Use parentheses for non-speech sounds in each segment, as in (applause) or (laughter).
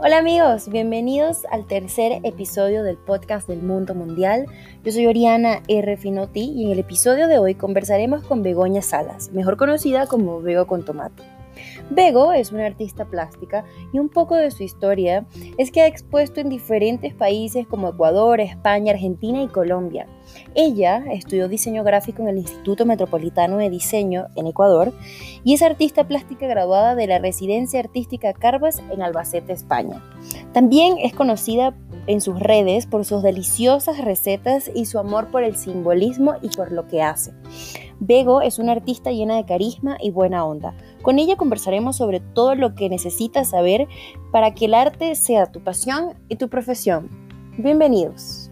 Hola amigos, bienvenidos al tercer episodio del podcast del mundo mundial. Yo soy Oriana R. Finotti y en el episodio de hoy conversaremos con Begoña Salas, mejor conocida como Bego con Tomate. Bego es una artista plástica y un poco de su historia es que ha expuesto en diferentes países como Ecuador, España, Argentina y Colombia. Ella estudió diseño gráfico en el Instituto Metropolitano de Diseño en Ecuador y es artista plástica graduada de la Residencia Artística Carvas en Albacete, España. También es conocida en sus redes por sus deliciosas recetas y su amor por el simbolismo y por lo que hace. Bego es una artista llena de carisma y buena onda. Con ella conversaremos sobre todo lo que necesitas saber para que el arte sea tu pasión y tu profesión. Bienvenidos.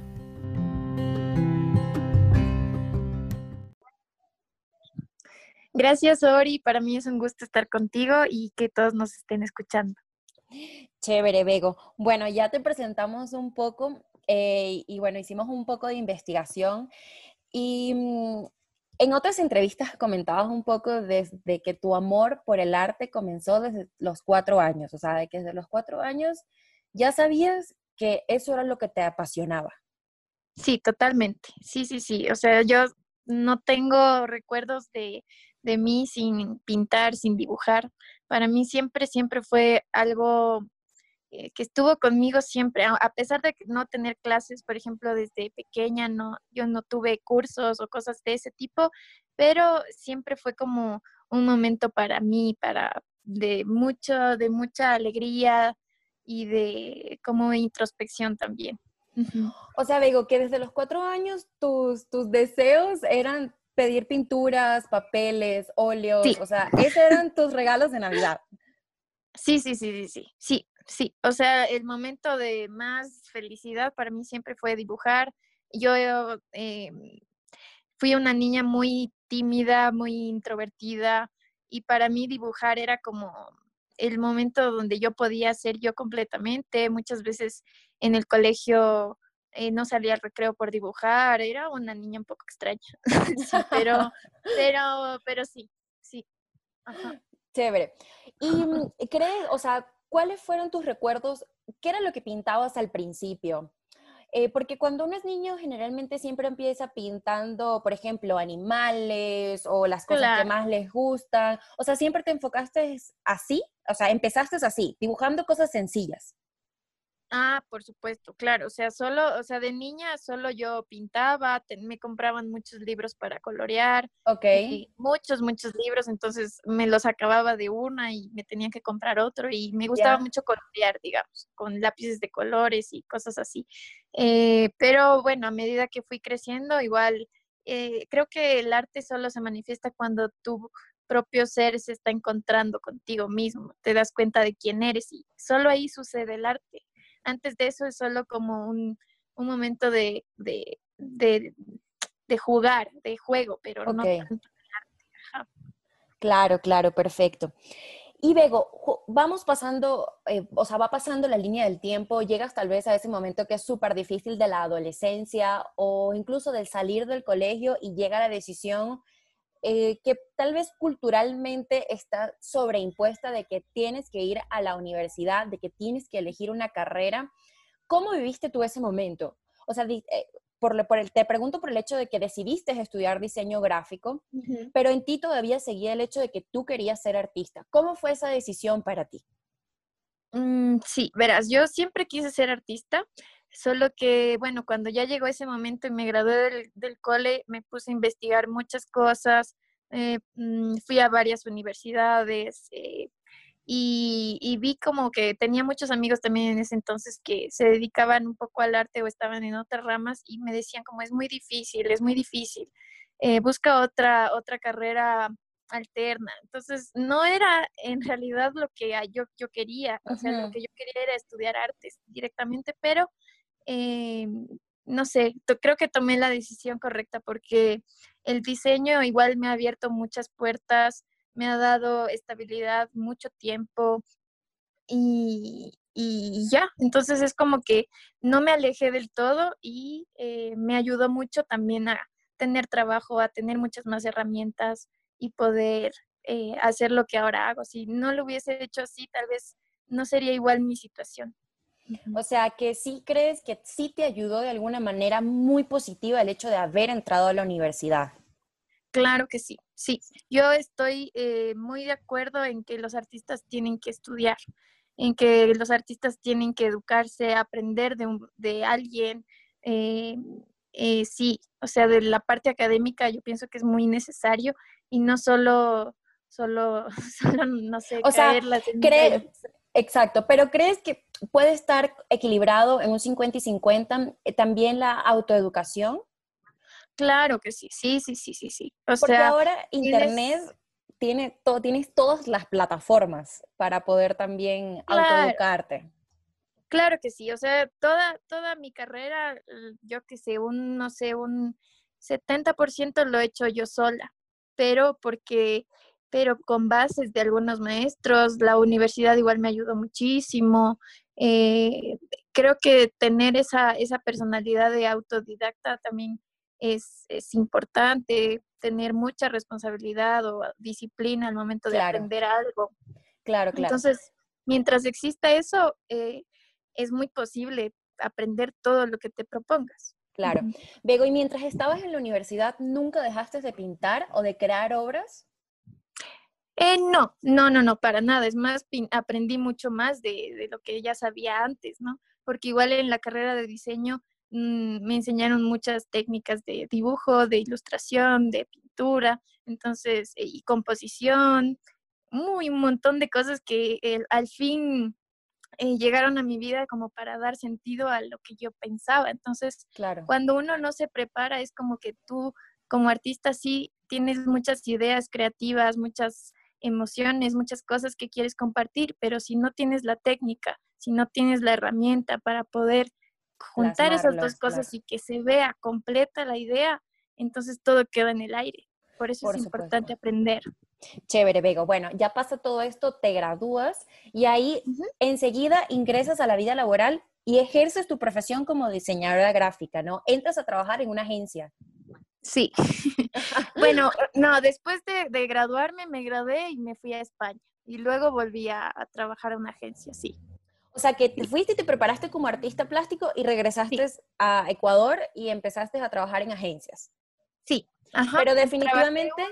Gracias, Ori. Para mí es un gusto estar contigo y que todos nos estén escuchando. Chévere, Bego. Bueno, ya te presentamos un poco eh, y bueno, hicimos un poco de investigación y mm, en otras entrevistas comentabas un poco desde que tu amor por el arte comenzó desde los cuatro años, o sea, de que desde los cuatro años ya sabías que eso era lo que te apasionaba. Sí, totalmente. Sí, sí, sí. O sea, yo no tengo recuerdos de, de mí sin pintar, sin dibujar. Para mí siempre, siempre fue algo eh, que estuvo conmigo siempre, a pesar de no tener clases, por ejemplo, desde pequeña, no, yo no tuve cursos o cosas de ese tipo, pero siempre fue como un momento para mí, para de mucho, de mucha alegría y de como introspección también. O sea, digo que desde los cuatro años tus, tus deseos eran pedir pinturas, papeles, óleos, o sea, esos eran tus regalos de Navidad. Sí, sí, sí, sí, sí, sí, Sí, o sea, el momento de más felicidad para mí siempre fue dibujar. Yo eh, fui una niña muy tímida, muy introvertida y para mí dibujar era como el momento donde yo podía ser yo completamente. Muchas veces en el colegio eh, no salía al recreo por dibujar, era una niña un poco extraña, (laughs) sí, pero, pero, pero sí, sí. Chévere. Y mm, crees, o sea, ¿cuáles fueron tus recuerdos? ¿Qué era lo que pintabas al principio? Eh, porque cuando uno es niño generalmente siempre empieza pintando, por ejemplo, animales o las cosas que más les gustan. O sea, siempre te enfocaste así, o sea, empezaste así, dibujando cosas sencillas. Ah, por supuesto, claro. O sea, solo, o sea, de niña solo yo pintaba, me compraban muchos libros para colorear. Ok. muchos, muchos libros, entonces me los acababa de una y me tenía que comprar otro y me gustaba mucho colorear, digamos, con lápices de colores y cosas así. Eh, pero bueno, a medida que fui creciendo, igual eh, creo que el arte solo se manifiesta cuando tu propio ser se está encontrando contigo mismo, te das cuenta de quién eres y solo ahí sucede el arte antes de eso es solo como un, momento de, de, jugar, de juego, pero no tanto Claro, claro, perfecto. Y Bego, vamos pasando, eh, o sea, va pasando la línea del tiempo, llegas tal vez a ese momento que es súper difícil de la adolescencia o incluso del salir del colegio y llega la decisión eh, que tal vez culturalmente está sobreimpuesta de que tienes que ir a la universidad, de que tienes que elegir una carrera. ¿Cómo viviste tú ese momento? O sea, eh, por, por el, te pregunto por el hecho de que decidiste estudiar diseño gráfico, pero en ti todavía seguía el hecho de que tú querías ser artista. ¿Cómo fue esa decisión para ti? Mm, sí, verás, yo siempre quise ser artista, Solo que, bueno, cuando ya llegó ese momento y me gradué del, cole, me puse a investigar muchas cosas, eh, mm, fui a varias universidades eh, y, vi como que tenía muchos amigos también en ese entonces que se dedicaban un poco al arte o estaban en otras ramas y me decían como es muy difícil, es muy difícil, eh, busca otra, otra carrera alterna. Entonces, no era en realidad lo que yo, yo quería, o sea, lo que yo quería era estudiar artes directamente, pero eh, no sé, creo que tomé la decisión correcta porque el diseño igual me ha abierto muchas puertas, me ha dado estabilidad mucho tiempo y, ya, entonces es como que no me alejé del todo y eh, me ayudó mucho también a tener trabajo, a tener muchas más herramientas y poder eh, hacer lo que ahora hago. Si no lo hubiese hecho así, tal vez no sería igual mi situación. O sea, que sí crees que sí te ayudó de alguna manera muy positiva el hecho de haber entrado a la universidad. Claro que sí, sí. Yo estoy eh, muy de acuerdo en que los artistas tienen que estudiar, en que los artistas tienen que educarse, aprender de, de alguien. Eh, eh, sí, o sea, de la parte académica yo pienso que es muy necesario y no solo, solo, (laughs) solo no sé, o sea, crees, exacto, pero ¿crees que puede estar equilibrado en un 50 y 50 también la autoeducación? Claro que sí, sí, sí, sí, sí, sí. O Porque ahora Internet tiene todo, tienes todas las plataformas para poder también autoeducarte. Claro que sí, o sea, toda, toda mi carrera, yo que sé, un, no sé, un 70% lo he hecho yo sola, pero porque, pero con bases de algunos maestros, la universidad igual me ayudó muchísimo. Eh, creo que tener esa, esa personalidad de autodidacta también es, es importante, tener mucha responsabilidad o disciplina al momento de aprender algo. Claro, claro. Entonces, mientras exista eso, eh, es muy posible aprender todo lo que te propongas. Claro. Bego, ¿y mientras estabas en la universidad, nunca dejaste de pintar o de crear obras? Eh, no, no, no, no, para nada. Es más, aprendí mucho más de, de, lo que ya sabía antes, ¿no? Porque igual en la carrera de diseño mmm, me enseñaron muchas técnicas de dibujo, de ilustración, de pintura, entonces, eh, y composición, muy un montón de cosas que eh, al fin eh, llegaron a mi vida como para dar sentido a lo que yo pensaba. Entonces, claro. cuando uno no se prepara, es como que tú como artista sí tienes muchas ideas creativas, muchas emociones, muchas cosas que quieres compartir, pero si no tienes la técnica, si no tienes la herramienta para poder juntar esas dos cosas y que se vea completa la idea, entonces todo queda en el aire. Por eso es importante aprender. Chévere, Bego. Bueno, ya pasa todo esto, te gradúas y ahí enseguida ingresas a la vida laboral y ejerces tu profesión como diseñadora gráfica, ¿no? Entras a trabajar en una agencia. Sí. (laughs) bueno, no, después de, graduarme me gradué y me fui a España y luego volví a, trabajar en una agencia, sí. O sea, que te fuiste y te preparaste como artista plástico y regresaste a Ecuador y empezaste a trabajar en agencias. Sí, pero definitivamente...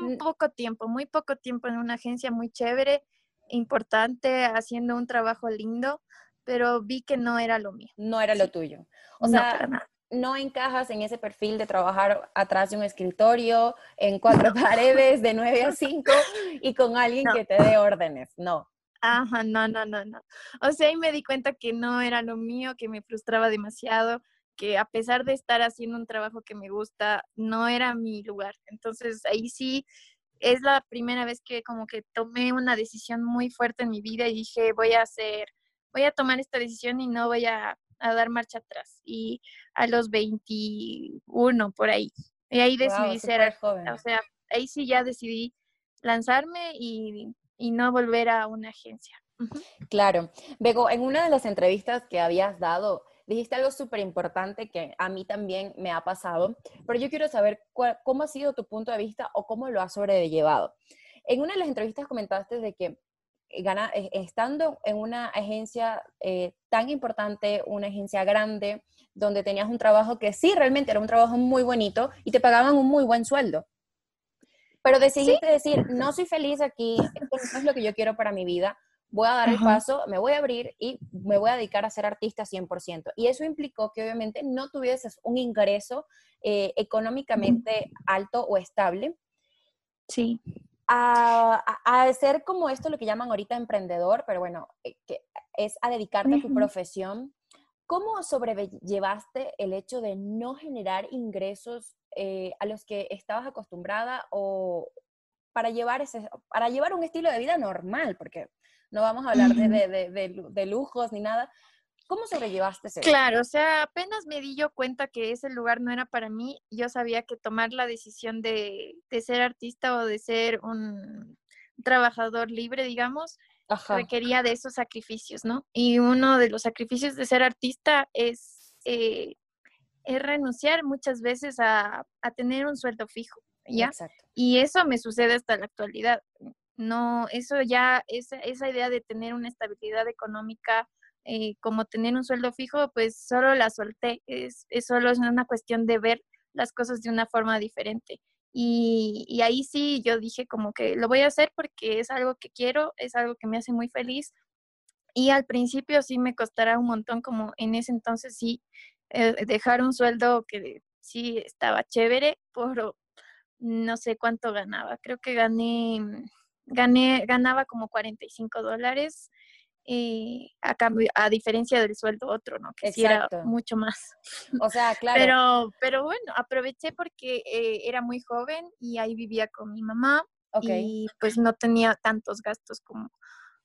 Un, poco tiempo, muy poco tiempo en una agencia muy chévere, importante, haciendo un trabajo lindo, pero vi que no era lo mío. No era lo tuyo. O sea, no encajas en ese perfil de trabajar atrás de un escritorio, en cuatro (laughs) paredes, de nueve a cinco, y con alguien que te dé órdenes. No. Ajá, no, no, no, no. O sea, ahí me di cuenta que no era lo mío, que me frustraba demasiado, que a pesar de estar haciendo un trabajo que me gusta, no era mi lugar. Entonces ahí sí es la primera vez que como que tomé una decisión muy fuerte en mi vida y dije, voy a hacer, voy a tomar esta decisión y no voy a, dar marcha atrás. Y a los 21 por ahí. Y ahí decidí ser, joven. o sea, ahí sí ya decidí lanzarme y, y no volver a una agencia. Claro. Bego, en una de las entrevistas que habías dado, dijiste algo súper importante que a mí también me ha pasado, pero yo quiero saber cómo ha sido tu punto de vista o cómo lo has sobrellevado. En una de las entrevistas comentaste de que gana, eh, estando en una agencia eh, tan importante, una agencia grande, donde tenías un trabajo que sí, realmente era un trabajo muy bonito y te pagaban un muy buen sueldo. Pero decidiste decir, no soy feliz aquí, esto no es lo que yo quiero para mi vida, voy a dar el paso, me voy a abrir y me voy a dedicar a ser artista 100%. Y eso implicó que obviamente no tuvieses un ingreso eh, económicamente alto o estable. Sí. A, a, ser como esto lo que llaman ahorita emprendedor, pero bueno, eh, que es a dedicarte a tu profesión. ¿Cómo sobrellevaste el hecho de no generar ingresos eh, a los que estabas acostumbrada o para llevar, ese, para llevar un estilo de vida normal? Porque no vamos a hablar de, lujos ni nada. ¿Cómo sobrellevaste eso? Claro, o sea, apenas me di yo cuenta que ese lugar no era para mí, yo sabía que tomar la decisión de, ser artista o de ser un trabajador libre, digamos, requería de esos sacrificios, ¿no? Y uno de los sacrificios de ser artista es, eh, es renunciar muchas veces a, tener un sueldo fijo, ¿ya? Y eso me sucede hasta la actualidad no, eso ya, esa, esa idea de tener una estabilidad económica, eh, como tener un sueldo fijo, pues solo la solté. Es, es solo es una cuestión de ver las cosas de una forma diferente. Y, y, ahí sí yo dije como que lo voy a hacer porque es algo que quiero, es algo que me hace muy feliz. Y al principio sí me costará un montón, como en ese entonces sí, eh, dejar un sueldo que sí estaba chévere por no sé cuánto ganaba. Creo que gané, gané ganaba como 45 dólares eh, a cambio, a diferencia del sueldo otro, ¿no? Que sí era mucho más. O sea, (laughs) claro. Pero, pero bueno, aproveché porque eh, era muy joven y ahí vivía con mi mamá y pues no tenía tantos gastos como,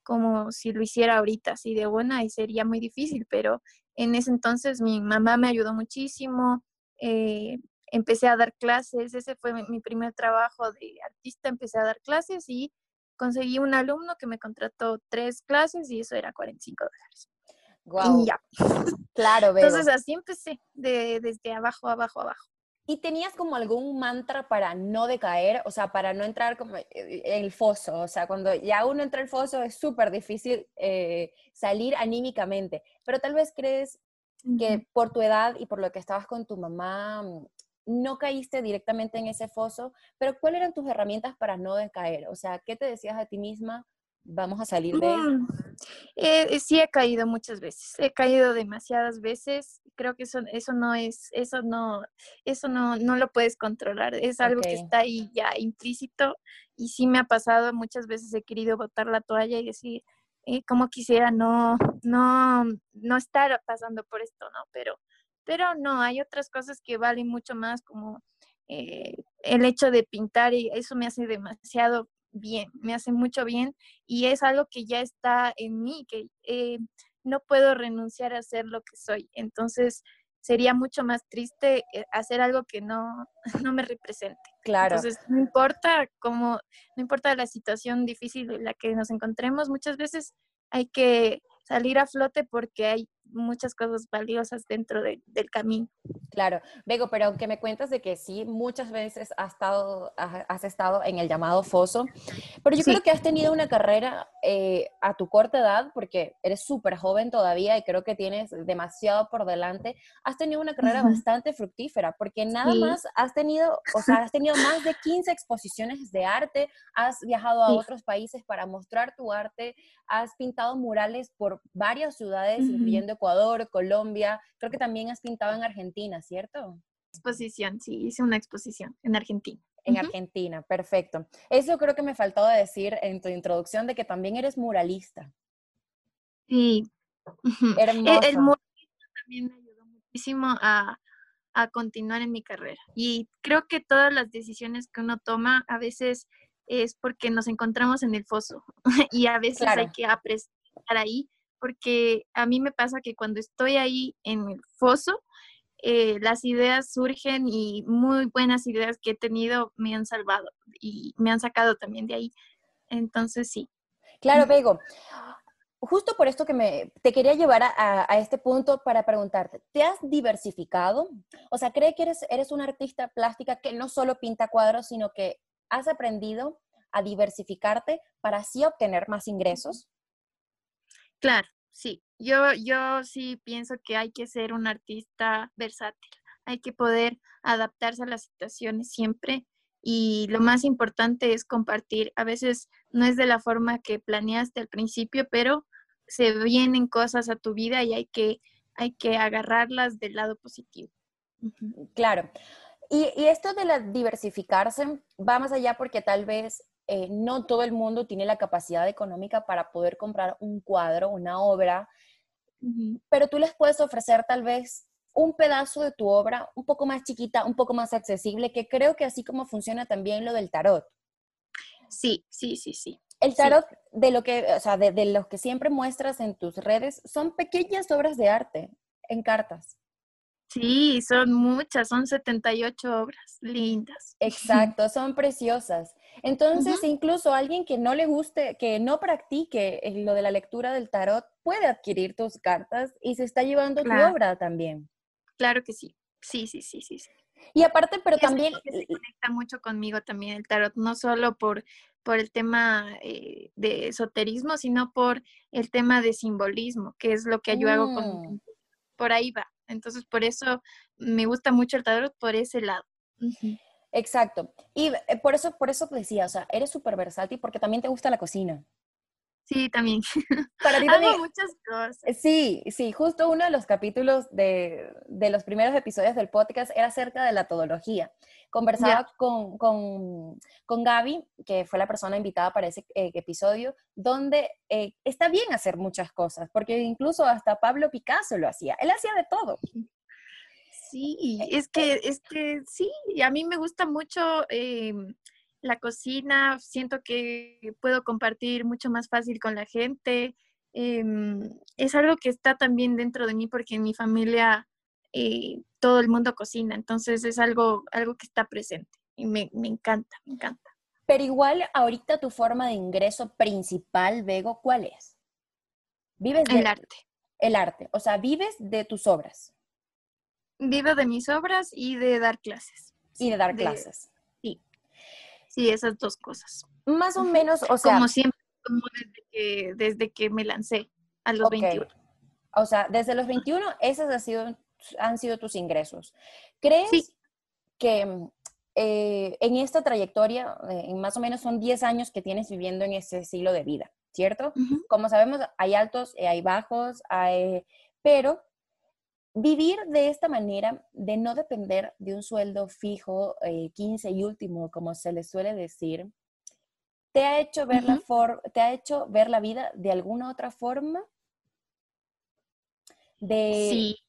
como si lo hiciera ahorita así de buena y sería muy difícil, pero en ese entonces mi mamá me ayudó muchísimo. Eh, empecé a dar clases, ese fue mi primer trabajo de artista, empecé a dar clases y conseguí un alumno que me contrató tres clases y eso era 45 dólares. Wow. Y ya. (laughs) Claro, veo. Entonces así empecé, de, desde abajo, abajo, abajo. ¿Y tenías como algún mantra para no decaer? O sea, para no entrar como en el foso. O sea, cuando ya uno entra el foso es súper difícil eh, salir anímicamente. Pero tal vez crees que por tu edad y por lo que estabas con tu mamá, no caíste directamente en ese foso, pero ¿cuáles eran tus herramientas para no decaer? O sea, ¿qué te decías a ti misma? Vamos a salir de él. Mm, eh, sí he caído muchas veces, he caído demasiadas veces. Creo que eso, eso no es, eso no, eso no, no lo puedes controlar. Es algo que está ahí ya implícito y sí me ha pasado. Muchas veces he querido botar la toalla y decir, eh, como quisiera no, no, no estar pasando por esto, ¿no? Pero pero no, hay otras cosas que valen mucho más como eh, el hecho de pintar y eso me hace demasiado bien, me hace mucho bien y es algo que ya está en mí, que eh, no puedo renunciar a ser lo que soy. Entonces sería mucho más triste eh, hacer algo que no, (laughs) no me represente. Claro. Entonces no importa cómo, no importa la situación difícil en la que nos encontremos, muchas veces hay que salir a flote porque hay muchas cosas valiosas dentro del camino. Claro, Bego, pero aunque me cuentas de que sí, muchas veces has estado, has estado en el llamado foso, pero yo creo que has tenido una carrera eh, a tu corta edad, porque eres súper joven todavía y creo que tienes demasiado por delante, has tenido una carrera bastante fructífera, porque nada más has tenido, o sea, has tenido más de 15 exposiciones de arte, has viajado a otros países para mostrar tu arte, has pintado murales por varias ciudades, incluyendo Ecuador, Colombia, creo que también has pintado en Argentina, ¿cierto? Exposición, sí, hice una exposición en Argentina. En Argentina, perfecto. Eso creo que me faltó decir en tu introducción de que también eres muralista. Sí. E, Hermoso. El, muralismo también me ayudó muchísimo a, continuar en mi carrera. Y creo que todas las decisiones que uno toma a veces es porque nos encontramos en el foso (laughs) y a veces hay que apreciar ahí porque a mí me pasa que cuando estoy ahí en el foso, eh, las ideas surgen y muy buenas ideas que he tenido me han salvado y me han sacado también de ahí. Entonces, sí. Claro, Bego. Justo por esto que me, te quería llevar a, a, este punto para preguntarte, ¿te has diversificado? O sea, ¿cree que eres, eres una artista plástica que no solo pinta cuadros, sino que has aprendido a diversificarte para así obtener más ingresos? Claro, sí. Yo, yo sí pienso que hay que ser un artista versátil. Hay que poder adaptarse a las situaciones siempre y lo más importante es compartir. A veces no es de la forma que planeaste al principio, pero se vienen cosas a tu vida y hay que, hay que agarrarlas del lado positivo. Claro. Y, y, esto de la diversificarse va más allá porque tal vez eh, no todo el mundo tiene la capacidad económica para poder comprar un cuadro, una obra, pero tú les puedes ofrecer tal vez un pedazo de tu obra un poco más chiquita, un poco más accesible, que creo que así como funciona también lo del tarot. Sí, sí, sí, sí. El tarot de lo que, o sea, de, de los que siempre muestras en tus redes son pequeñas obras de arte en cartas. Sí, son muchas, son 78 obras lindas. Exacto, son preciosas. Entonces, incluso alguien que no le guste, que no practique lo de la lectura del tarot, puede adquirir tus cartas y se está llevando tu obra también. Claro que sí. Sí, sí, sí, sí. Y aparte, pero también... se conecta mucho conmigo también el tarot, no solo por, por el tema eh, de esoterismo, sino por el tema de simbolismo, que es lo que yo hago con... Mm. Por ahí va. Entonces, por eso me gusta mucho el tarot por ese lado. Exacto. Y eh, por eso, por eso decía, o sea, eres súper versátil porque también te gusta la cocina. Sí, también. (laughs) Para ti también. muchas cosas. Sí, sí, justo uno de los capítulos de, los primeros episodios del podcast era acerca de la todología. Conversaba con, con, Gaby, que fue la persona invitada para ese eh, episodio, donde eh, está bien hacer muchas cosas, porque incluso hasta Pablo Picasso lo hacía. Él hacía de todo. Sí, es que, es que sí, a mí me gusta mucho em, la cocina, siento que puedo compartir mucho más fácil con la gente. Em, es algo que está también dentro de mí porque en mi familia eh, todo el mundo cocina, entonces es algo, algo que está presente y me, encanta, me encanta. Pero igual ahorita tu forma de ingreso principal, Vego, ¿cuál es? Vives del arte. El arte, o sea, vives de tus obras. Vivo de mis obras y de dar clases. Y de dar clases. Sí, esas dos cosas. Más o menos, o sea. Como siempre, como desde que, desde que me lancé a los 21. O sea, desde los 21, esos han sido, han sido tus ingresos. ¿Crees que eh, en esta trayectoria, eh, más o menos son 10 años que tienes viviendo en ese estilo de vida, ¿cierto? Como sabemos, hay altos, hay bajos, hay, pero Vivir de esta manera, de no depender de un sueldo fijo, 15 eh, y último, como se le suele decir, ¿te ha hecho ver, la, ¿te ha hecho ver la vida de alguna otra forma? De, sí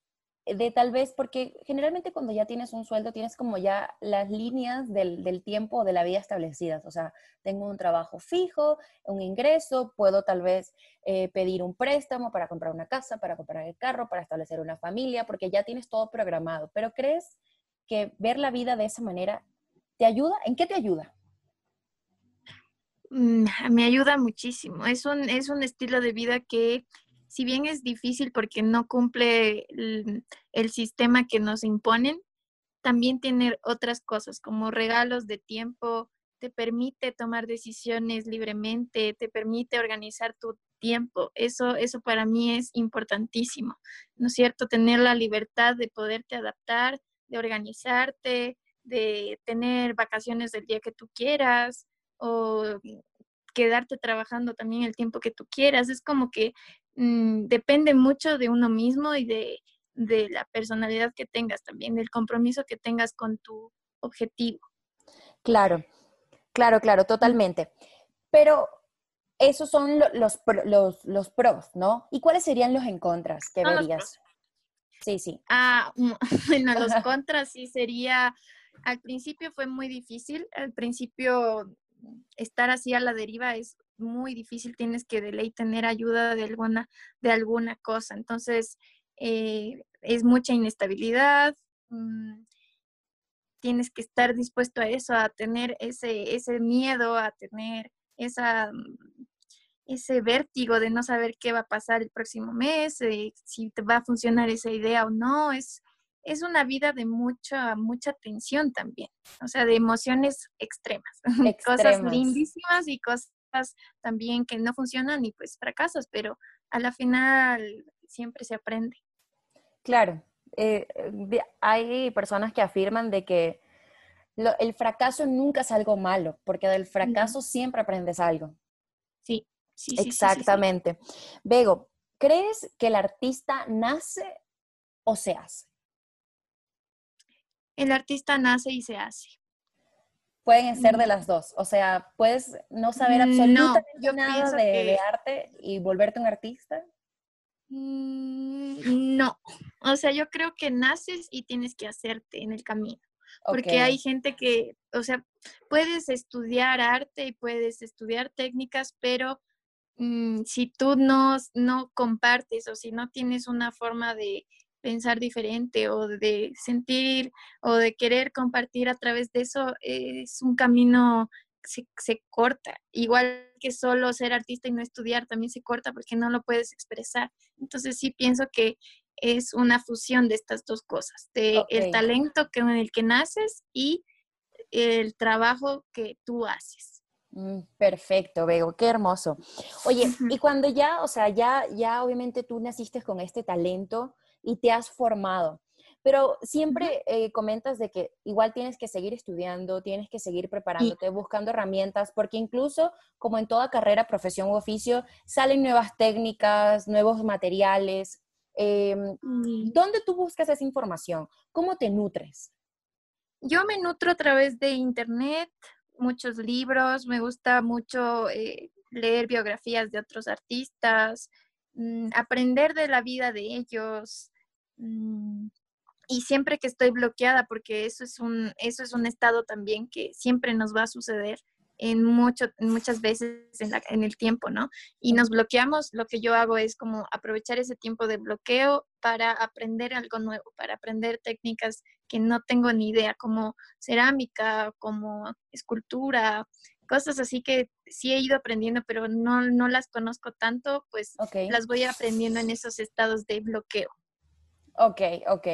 de tal vez, porque generalmente cuando ya tienes un sueldo tienes como ya las líneas del, del tiempo de la vida establecidas. O sea, tengo un trabajo fijo, un ingreso, puedo tal vez eh, pedir un préstamo para comprar una casa, para comprar el carro, para establecer una familia, porque ya tienes todo programado. Pero ¿crees que ver la vida de esa manera te ayuda? ¿En qué te ayuda? Mm, me ayuda muchísimo. Es un, es un estilo de vida que si bien es difícil porque no cumple el, sistema que nos imponen, también tiene otras cosas como regalos de tiempo, te permite tomar decisiones libremente, te permite organizar tu tiempo. Eso, eso para mí es importantísimo, ¿no es cierto? Tener la libertad de poderte adaptar, de organizarte, de tener vacaciones del día que tú quieras o quedarte trabajando también el tiempo que tú quieras. Es como que Mm, depende mucho de uno mismo y de, la personalidad que tengas también, del compromiso que tengas con tu objetivo. Claro, claro, claro, totalmente. Pero esos son los, los, los pros, ¿no? ¿Y cuáles serían los en contras que verías? Sí, sí. Ah, (laughs) bueno, los contras sí sería, al principio fue muy difícil, al principio estar así a la deriva es muy difícil, tienes que de ley tener ayuda de alguna, de alguna cosa. Entonces, eh, es mucha inestabilidad, mm, tienes que estar dispuesto a eso, a tener ese, ese miedo, a tener esa, mm, ese vértigo de no saber qué va a pasar el próximo mes, eh, si te va a funcionar esa idea o no. Es, es una vida de mucha, mucha tensión también, o sea, de emociones extremas, (laughs) cosas lindísimas y cosas también que no funcionan y pues fracasas, pero a la final siempre se aprende. Claro, eh, hay personas que afirman de que el fracaso nunca es algo malo, porque del fracaso siempre aprendes algo. Sí, sí, sí. Exactamente. Vego, ¿crees que el artista nace o se hace? El artista nace y se hace pueden ser de las dos. O sea, puedes no saber absolutamente nada de, arte y volverte un artista. Mm, no, o sea, yo creo que naces y tienes que hacerte en el camino. Porque hay gente que, o sea, puedes estudiar arte y puedes estudiar técnicas, pero mm, si tú no, no compartes o si no tienes una forma de pensar diferente o de sentir o de querer compartir a través de eso es un camino se, se corta. Igual que solo ser artista y no estudiar también se corta porque no lo puedes expresar. Entonces sí pienso que es una fusión de estas dos cosas, de el talento con el que naces y el trabajo que tú haces. Mm, perfecto, Bego, qué hermoso. Oye, y cuando ya, o sea, ya, ya obviamente tú naciste con este talento y te has formado, pero siempre eh, comentas de que igual tienes que seguir estudiando, tienes que seguir preparándote, buscando herramientas, porque incluso como en toda carrera, profesión u oficio, salen nuevas técnicas, nuevos materiales. Em, ¿Dónde tú buscas esa información? ¿Cómo te nutres? Yo me nutro a través de internet, muchos libros, me gusta mucho eh, leer biografías de otros artistas, mm, aprender de la vida de ellos. Mm, y siempre que estoy bloqueada, porque eso es un, eso es un estado también que siempre nos va a suceder en, mucho, muchas veces en, en, el tiempo, ¿no? Y nos bloqueamos, lo que yo hago es como aprovechar ese tiempo de bloqueo para aprender algo nuevo, para aprender técnicas que no tengo ni idea, como cerámica, como escultura, cosas así que sí he ido aprendiendo, pero no, no las conozco tanto, pues las voy aprendiendo en esos estados de bloqueo. Ok, ok.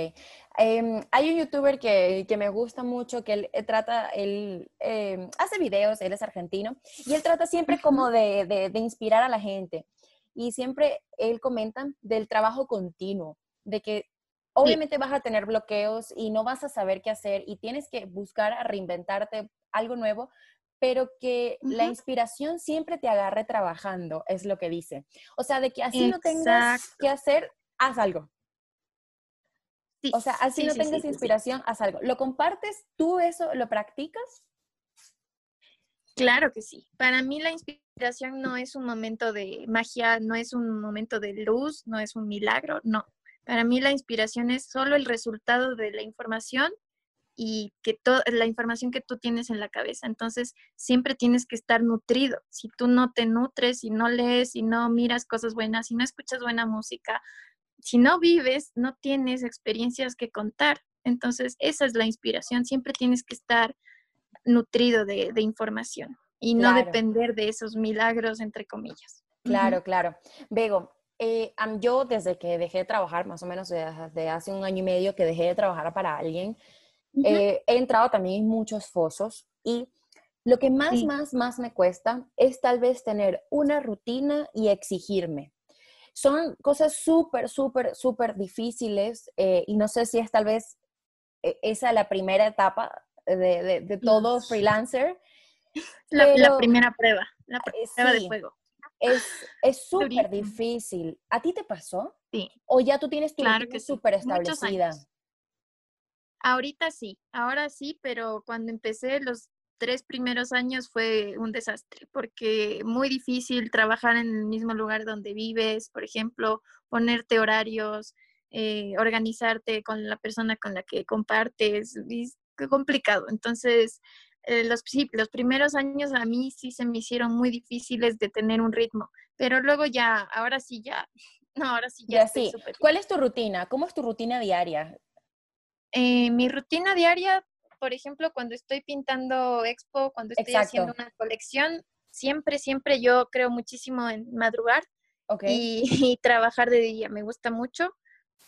Em, hay un youtuber que, me gusta mucho, que él eh, trata, él em, hace videos, él es argentino, y él trata siempre como de, inspirar a la gente. Y siempre él comenta del trabajo continuo, de que obviamente vas a tener bloqueos y no vas a saber qué hacer y tienes que buscar a reinventarte algo nuevo, pero que la inspiración siempre te agarre trabajando, es lo que dice. O sea, de que así no tengas que hacer, haz algo o sea, así no tengas inspiración, haz algo. ¿Lo compartes? ¿Tú eso lo practicas? Claro que sí. Para mí la inspiración no es un momento de magia, no es un momento de luz, no es un milagro, no. Para mí la inspiración es solo el resultado de la información y que toda la información que tú tienes en la cabeza. Entonces, siempre tienes que estar nutrido. Si tú no te nutres, si no lees, si no miras cosas buenas, si no escuchas buena música, si no vives, no tienes experiencias que contar. Entonces, esa es la inspiración. Siempre tienes que estar nutrido de, información y no depender de esos milagros, entre comillas. Claro, claro. Bego, eh, yo desde que dejé de trabajar, más o menos desde hace un año y medio que dejé de trabajar para alguien, eh, he entrado también en muchos fosos y lo que más, más, más me cuesta es tal vez tener una rutina y exigirme. Son cosas súper, súper, súper difíciles eh, y no sé si es tal vez eh, esa la primera etapa de, de, todo freelancer. La, primera prueba, la eh, prueba de fuego. Es súper difícil. ¿A ti te pasó? Sí. ¿O ya tú tienes tu claro que súper establecida? Ahorita sí, ahora sí, pero cuando empecé los tres primeros años fue un desastre porque muy difícil trabajar en el mismo lugar donde vives, por ejemplo, ponerte horarios, eh, organizarte con la persona con la que compartes, es complicado. Entonces, eh, los, los primeros años a mí sí se me hicieron muy difíciles de tener un ritmo, pero luego ya, ahora sí ya, (laughs) no, ahora sí ya. sí. ¿Cuál es tu rutina? ¿Cómo es tu rutina diaria? Eh, mi rutina diaria por ejemplo, cuando estoy pintando expo, cuando estoy haciendo una colección, siempre, siempre yo creo muchísimo en madrugar (laughs) y, trabajar de día. Me gusta mucho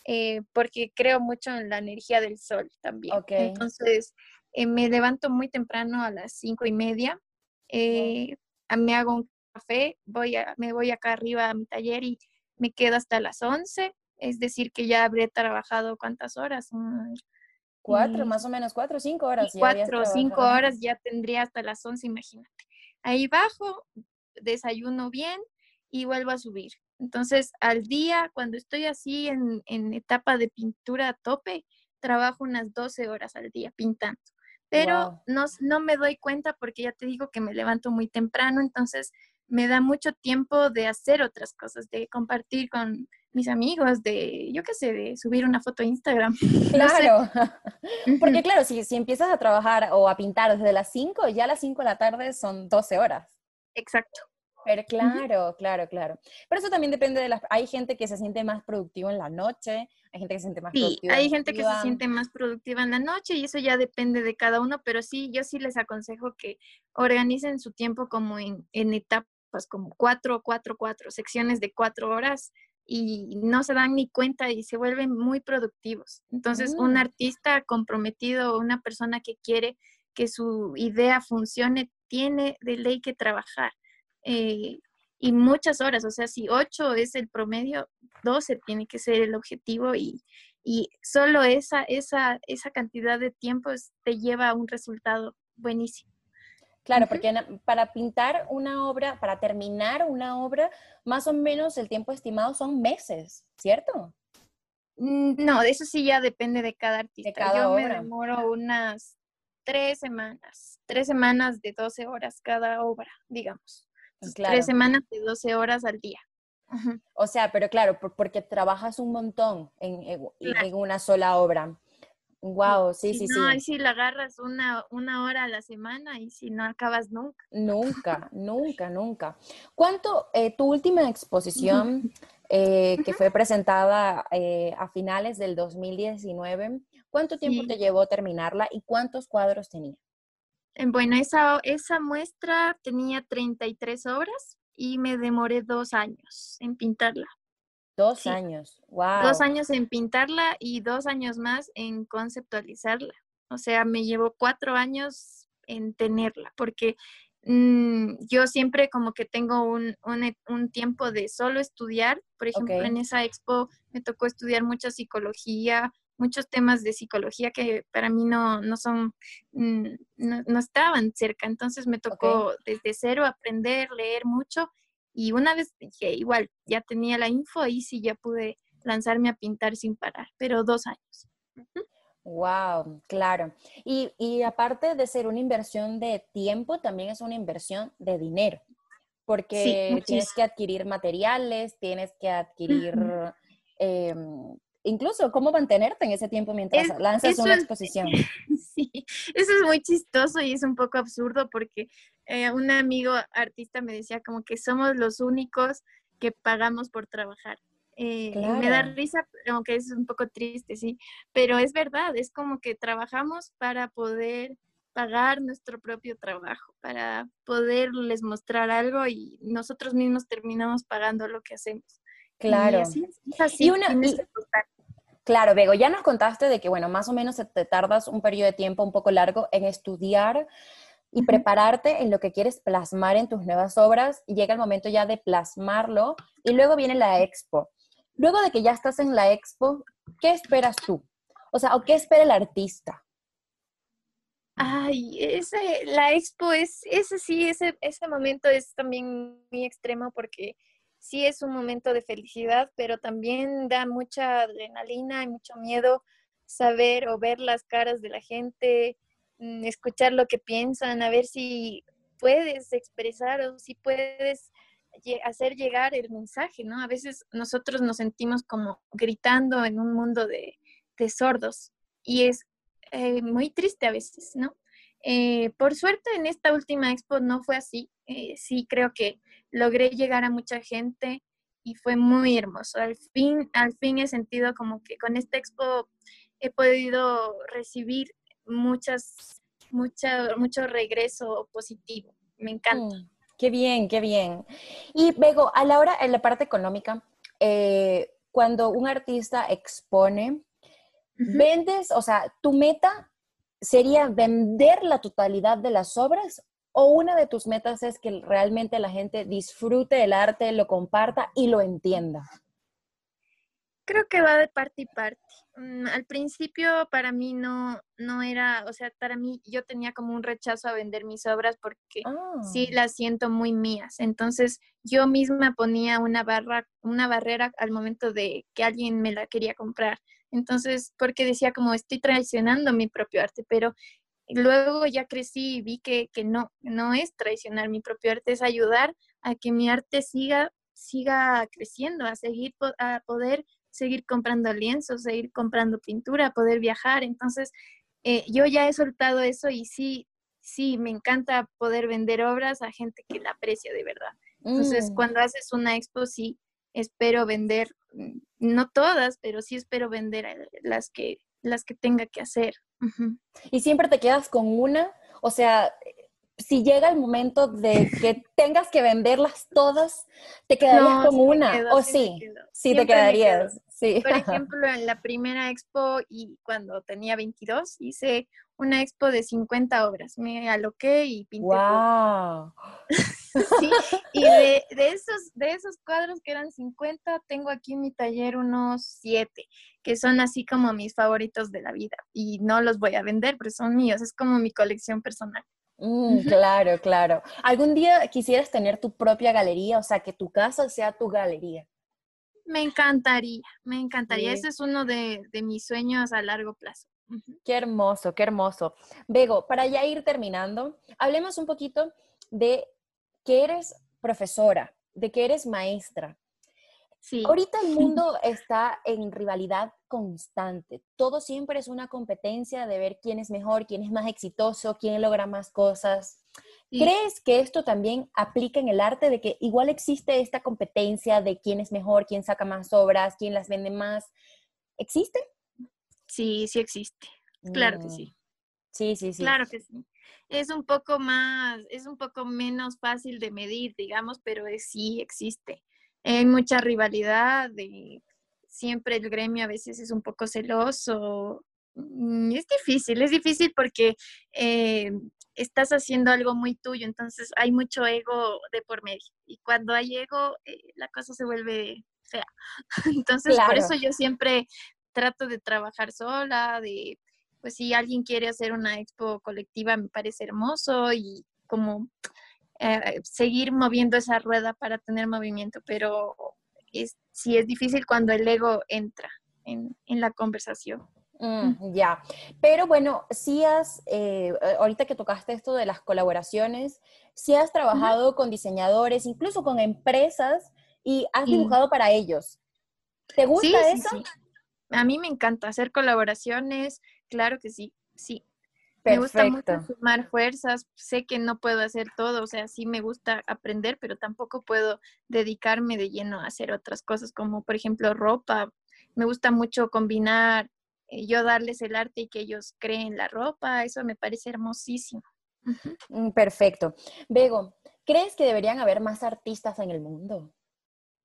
eh, porque creo mucho en la energía del sol también. Entonces, eh, me levanto muy temprano a las cinco y media, eh, me hago un café, voy a, me voy acá arriba a mi taller y me quedo hasta las once. Es decir, que ya habré trabajado cuántas horas, Cuatro, más o menos, cuatro o cinco horas. Cuatro o cinco horas ya tendría hasta las once, imagínate. Ahí bajo, desayuno bien y vuelvo a subir. Entonces, al día, cuando estoy así en, en etapa de pintura a tope, trabajo unas 12 horas al día pintando. Pero no, no me doy cuenta porque ya te digo que me levanto muy temprano, entonces me da mucho tiempo de hacer otras cosas, de compartir con mis amigos, de, yo qué sé, de subir una foto a Instagram. (laughs) Claro, (laughs) porque claro, si, si empiezas a trabajar o a pintar desde las 5, ya las 5 de la tarde son 12 horas. Exacto. Pero claro, claro, claro. Pero eso también depende de las... Hay gente que se siente más productivo en la noche, hay gente que se siente más sí, hay gente que se siente más productiva en la noche y eso ya depende de cada uno, pero sí, yo sí les aconsejo que organicen su tiempo como en, en etapas, como cuatro, cuatro, cuatro, secciones de cuatro horas y no se dan ni cuenta y se vuelven muy productivos. Entonces, un mm. artista comprometido, una persona que quiere que su idea funcione, tiene de ley que trabajar. Eh, y muchas horas, o sea, si 8 es el promedio, 12 tiene que ser el objetivo y, y solo esa, esa, esa cantidad de tiempo te lleva a un resultado buenísimo. Claro, porque para pintar una obra, para terminar una obra, más o menos el tiempo estimado son meses, ¿cierto? Mm, no, eso sí ya depende de cada artista. De cada Yo me demoro unas tres semanas, tres semanas de 12 horas cada obra, digamos. Tres semanas de 12 horas al día. O sea, pero claro, porque trabajas un montón en, en una sola obra. Wow, sí, sí, sí. No, y si la agarras una, una hora a la semana y si no acabas nunca. Nunca, nunca, nunca. ¿Cuánto, eh, tu última exposición eh, que fue presentada eh, a finales del 2019, cuánto tiempo te llevó terminarla y cuántos cuadros tenía? Bueno, esa, esa muestra tenía 33 horas y me demoré dos años en pintarla. Dos años, wow. Dos años en pintarla y dos años más en conceptualizarla. O sea, me llevó cuatro años en tenerla, porque mm, yo siempre como que tengo un, un, tiempo de solo estudiar. Por ejemplo, en esa expo me tocó estudiar mucha psicología, muchos temas de psicología que para mí no, no son, mm, no, estaban cerca. Entonces me tocó desde cero aprender, leer mucho y una vez que igual ya tenía la info, ahí sí ya pude lanzarme a pintar sin parar, pero dos años. Wow, claro. Y, y, aparte de ser una inversión de tiempo, también es una inversión de dinero, porque tienes que adquirir materiales, tienes que adquirir incluso cómo mantenerte en ese tiempo mientras lanzas una exposición. (laughs) Sí, eso es muy chistoso y es un poco absurdo porque eh, un amigo artista me decía como que somos los únicos que pagamos por trabajar. Eh, me da risa, aunque es un poco triste, sí, pero es verdad, es como que trabajamos para poder pagar nuestro propio trabajo, para poderles mostrar algo y nosotros mismos terminamos pagando lo que hacemos. Claro. Y así, una, Claro, Bego, ya nos contaste de que, bueno, más o menos te tardas un periodo de tiempo un poco largo en estudiar y prepararte en lo que quieres plasmar en tus nuevas obras y llega el momento ya de plasmarlo y luego viene la expo. Luego de que ya estás en la expo, ¿qué esperas tú? O sea, ¿o qué espera el artista? Ay, ese, la expo es, ese sí, ese, ese momento es también muy extremo porque sí es un momento de felicidad, pero también da mucha adrenalina y mucho miedo saber o ver las caras de la gente, mm, escuchar lo que piensan, a ver si puedes expresar o si puedes hacer llegar el mensaje, ¿no? A veces nosotros nos sentimos como gritando en un mundo de, sordos y es eh, muy triste a veces, ¿no? Eh, por suerte en esta última expo no fue así. Eh, sí creo que logré llegar a mucha gente y fue muy hermoso. Al fin, al fin he sentido como que con esta expo he podido recibir muchas, mucha, mucho regreso positivo. Me encanta. Mm, qué bien, qué bien. Y Bego, a la hora, en la parte económica, eh, cuando un artista expone, vendes, o sea, tu meta sería vender la totalidad de las obras o una de tus metas es que realmente la gente disfrute el arte, lo comparta y lo entienda? Creo que va de parte y parte. Mm, al principio para mí no, no era, o sea, para mí yo tenía como un rechazo a vender mis obras porque sí ah. las siento muy mías. Entonces yo misma ponía una barra, una barrera al momento de que alguien me la quería comprar. Entonces, porque decía como estoy traicionando mi propio arte, pero luego ya crecí y vi que, no, no es traicionar mi propio arte, es ayudar a que mi arte siga, siga creciendo, a seguir, a poder seguir comprando lienzos, seguir comprando pintura, poder viajar. Entonces, eh, yo ya he soltado eso y sí, sí, me encanta poder vender obras a gente que la aprecia de verdad. Entonces, mm. cuando haces una expo, sí, espero vender, mm, no todas, pero sí espero vender eh, las que, las que tenga que hacer. Y siempre te quedas con una, o sea, si llega el momento de que (laughs) tengas que venderlas todas, te quedarías con una, o sí, sí te quedarías. Sí. Por (laughs) ejemplo, en la primera expo y cuando tenía 22 hice una expo de 50 obras. Me aloqué y pinté. ¡Wow! (laughs) sí, y de, de, esos, de esos cuadros que eran 50, tengo aquí en mi taller unos 7, que son así como mis favoritos de la vida. Y no los voy a vender, pero son míos, es como mi colección personal. Mm, claro, claro. ¿Algún día quisieras tener tu propia galería? O sea, que tu casa sea tu galería. Me encantaría, me encantaría. Ese es uno de, de, mis sueños a largo plazo. Qué hermoso, qué hermoso. Bego, para ya ir terminando, hablemos un poquito de que eres profesora, de que eres maestra. Sí. Ahorita el mundo está en rivalidad constante. Todo siempre es una competencia de ver quién es mejor, quién es más exitoso, quién logra más cosas. Sí. ¿Crees que esto también aplica en el arte, de que igual existe esta competencia de quién es mejor, quién saca más obras, quién las vende más? ¿Existe? Sí, sí existe. Claro que sí. Sí, sí, sí. Claro que sí. Es un poco más, es un poco menos fácil de medir, digamos, pero es, sí existe. Hay mucha rivalidad, de, siempre el gremio a veces es un poco celoso. Mm, es difícil, es difícil porque eh, estás haciendo algo muy tuyo, entonces hay mucho ego de por medio. Y cuando hay ego, eh, la cosa se vuelve fea. (laughs) Entonces, claro. por eso yo siempre trato de trabajar sola, de, pues si alguien quiere hacer una expo colectiva, me parece hermoso y como eh, seguir moviendo esa rueda para tener movimiento, pero es, sí es difícil cuando el ego entra en, en la conversación. Mm, ya, pero bueno, si has, eh, ahorita que tocaste esto de las colaboraciones, si has trabajado uh -huh. con diseñadores, incluso con empresas, y has dibujado para ellos. ¿Te gusta sí, eso? A mí me encanta hacer colaboraciones, claro que sí, sí. Perfecto. Me gusta mucho sumar fuerzas, sé que no puedo hacer todo, o sea, sí me gusta aprender, pero tampoco puedo dedicarme de lleno a hacer otras cosas, como por ejemplo ropa. Me gusta mucho combinar, eh, yo darles el arte y que ellos creen la ropa, eso me parece hermosísimo. Uh -huh. Perfecto. Bego, ¿crees que deberían haber más artistas en el mundo?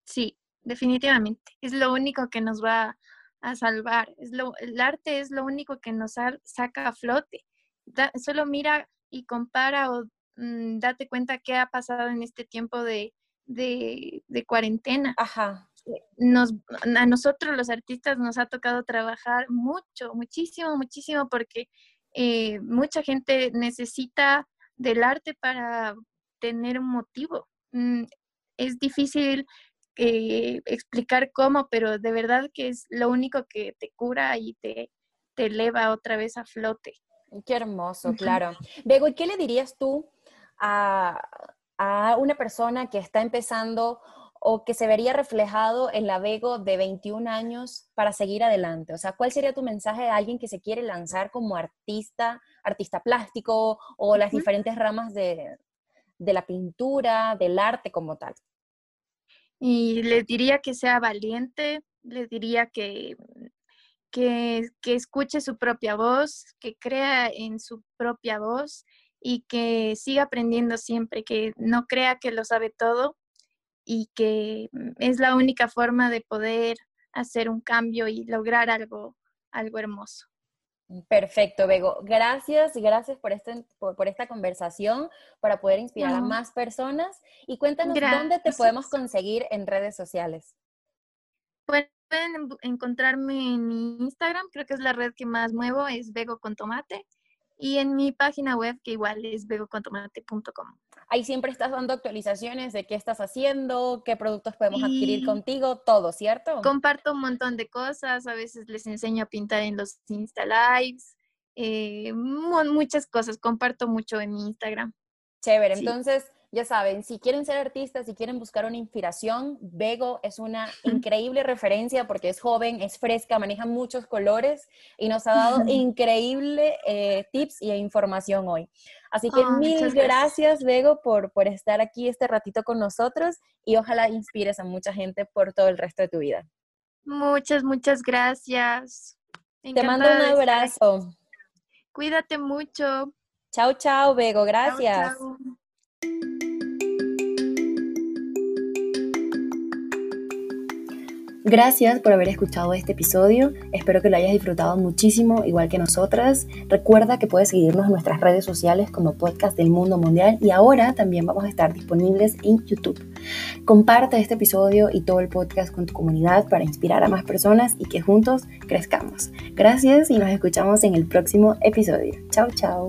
Sí, definitivamente. Es lo único que nos va a salvar. Es lo, el arte es lo único que nos saca a flote. Da, solo mira y compara o mmm, date cuenta qué ha pasado en este tiempo de, de, de cuarentena. Ajá. Nos, a nosotros los artistas nos ha tocado trabajar mucho, muchísimo, muchísimo, porque eh, mucha gente necesita del arte para tener un motivo. Mm, es difícil eh, explicar cómo, pero de verdad que es lo único que te cura y te, te eleva otra vez a flote. Qué hermoso, claro. Bego, ¿y qué le dirías tú a, a, una persona que está empezando o que se vería reflejado en la Bego de 21 años para seguir adelante? O sea, ¿cuál sería tu mensaje a alguien que se quiere lanzar como artista, artista plástico o las uh -huh. diferentes ramas de, de la pintura, del arte como tal? Y les diría que sea valiente, les diría que, que, que, escuche su propia voz, que crea en su propia voz y que siga aprendiendo siempre, que no crea que lo sabe todo y que es la única forma de poder hacer un cambio y lograr algo, algo hermoso. Perfecto, Bego. Gracias, gracias por, este, por, por esta conversación, para poder inspirar no. a más personas. Y cuéntanos gracias. dónde te podemos conseguir en redes sociales. Pueden encontrarme en mi Instagram, creo que es la red que más muevo, es Bego con Tomate. Y en mi página web, que igual es begocontomate.com. Ahí siempre estás dando actualizaciones de qué estás haciendo, qué productos podemos y adquirir contigo, todo, ¿cierto? Comparto un montón de cosas, a veces les enseño a pintar en los Insta Lives, eh, muchas cosas, comparto mucho en mi Instagram. Chévere, sí. entonces ya saben, si quieren ser artistas, si quieren buscar una inspiración, Bego es una (laughs) increíble referencia porque es joven, es fresca, maneja muchos colores y nos ha dado (laughs) increíble eh, tips y información hoy. Así que oh, mil gracias, gracias, Bego, por, por estar aquí este ratito con nosotros y ojalá inspires a mucha gente por todo el resto de tu vida. Muchas, muchas gracias. Encantada Te mando un abrazo. Cuídate mucho. Chao, chao, Bego. Gracias. Gracias por haber escuchado este episodio. Espero que lo hayas disfrutado muchísimo, igual que nosotras. Recuerda que puedes seguirnos en nuestras redes sociales como Podcast del Mundo Mundial y ahora también vamos a estar disponibles en YouTube. Comparte este episodio y todo el podcast con tu comunidad para inspirar a más personas y que juntos crezcamos. Gracias y nos escuchamos en el próximo episodio. Chao, chao.